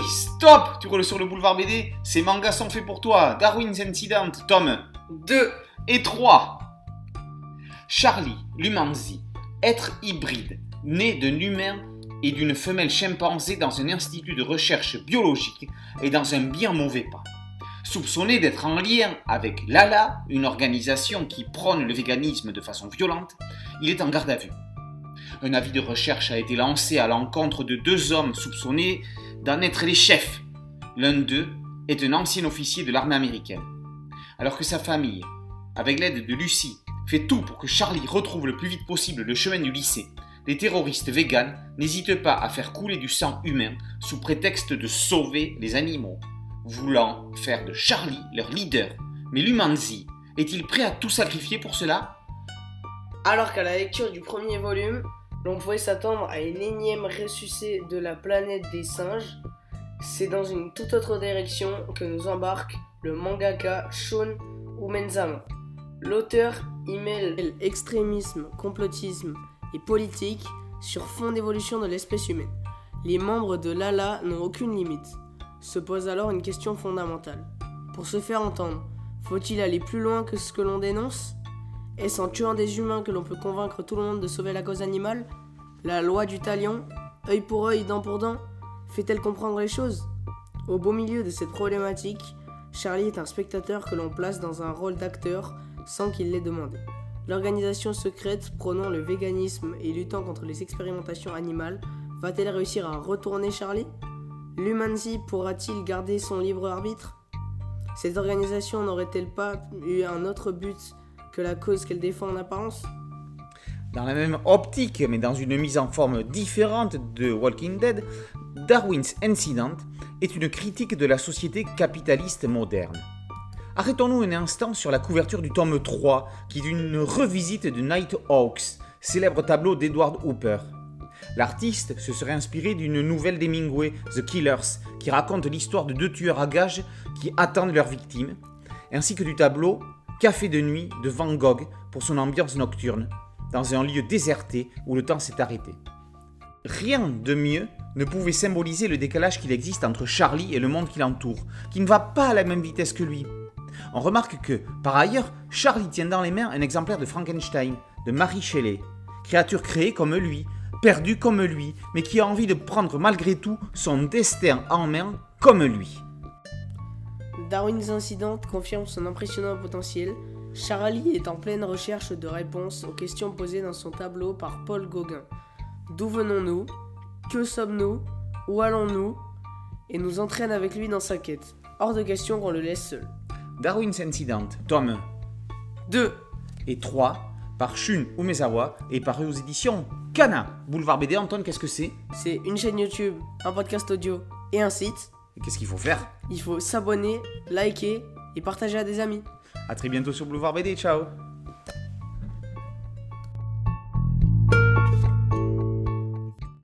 Stop Tu roules sur le boulevard BD Ces mangas sont faits pour toi. Darwin's Incident, tome 2 et 3. Charlie, l'humanzi, être hybride, né d'un humain et d'une femelle chimpanzé dans un institut de recherche biologique et dans un bien mauvais pas. Soupçonné d'être en lien avec Lala, une organisation qui prône le véganisme de façon violente, il est en garde à vue. Un avis de recherche a été lancé à l'encontre de deux hommes soupçonnés d'en être les chefs. L'un d'eux est un ancien officier de l'armée américaine. Alors que sa famille, avec l'aide de Lucie, fait tout pour que Charlie retrouve le plus vite possible le chemin du lycée, les terroristes véganes n'hésitent pas à faire couler du sang humain sous prétexte de sauver les animaux, voulant faire de Charlie leur leader. Mais l'Humanzi est-il prêt à tout sacrifier pour cela? Alors qu'à la lecture du premier volume, l'on pouvait s'attendre à une énième ressuscité de la planète des singes, c'est dans une toute autre direction que nous embarque le mangaka Shun Umenzama. L'auteur y mêle extrémisme, complotisme et politique sur fond d'évolution de l'espèce humaine. Les membres de l'ALA n'ont aucune limite. Se pose alors une question fondamentale. Pour se faire entendre, faut-il aller plus loin que ce que l'on dénonce? Est-ce en tuant des humains que l'on peut convaincre tout le monde de sauver la cause animale La loi du talion œil pour œil, dent pour dent Fait-elle comprendre les choses? Au beau milieu de cette problématique, Charlie est un spectateur que l'on place dans un rôle d'acteur sans qu'il l'ait demandé. L'organisation secrète prônant le véganisme et luttant contre les expérimentations animales va-t-elle réussir à retourner Charlie? L'Humanzi pourra-t-il garder son libre arbitre? Cette organisation n'aurait-elle pas eu un autre but? Que la cause qu'elle défend en apparence Dans la même optique, mais dans une mise en forme différente de Walking Dead, Darwin's Incident est une critique de la société capitaliste moderne. Arrêtons-nous un instant sur la couverture du tome 3, qui est une revisite de Nighthawks, célèbre tableau d'Edward Hooper. L'artiste se serait inspiré d'une nouvelle d'Hemingway, The Killers, qui raconte l'histoire de deux tueurs à gages qui attendent leurs victimes, ainsi que du tableau Café de nuit de Van Gogh pour son ambiance nocturne, dans un lieu déserté où le temps s'est arrêté. Rien de mieux ne pouvait symboliser le décalage qu'il existe entre Charlie et le monde qui l'entoure, qui ne va pas à la même vitesse que lui. On remarque que, par ailleurs, Charlie tient dans les mains un exemplaire de Frankenstein, de Mary Shelley, créature créée comme lui, perdue comme lui, mais qui a envie de prendre malgré tout son destin en main comme lui. Darwin's Incident confirme son impressionnant potentiel. Charlie est en pleine recherche de réponses aux questions posées dans son tableau par Paul Gauguin. D'où venons-nous? Que sommes-nous? Où allons-nous? Et nous entraîne avec lui dans sa quête. Hors de question qu'on le laisse seul. Darwin's Incident, tome 2 et 3 par Shun Umezawa et paru aux éditions Kana. Boulevard BD, Antoine, qu'est-ce que c'est? C'est une chaîne YouTube, un podcast audio et un site. Qu'est-ce qu'il faut faire? Il faut s'abonner, liker et partager à des amis. A très bientôt sur Boulevard BD, ciao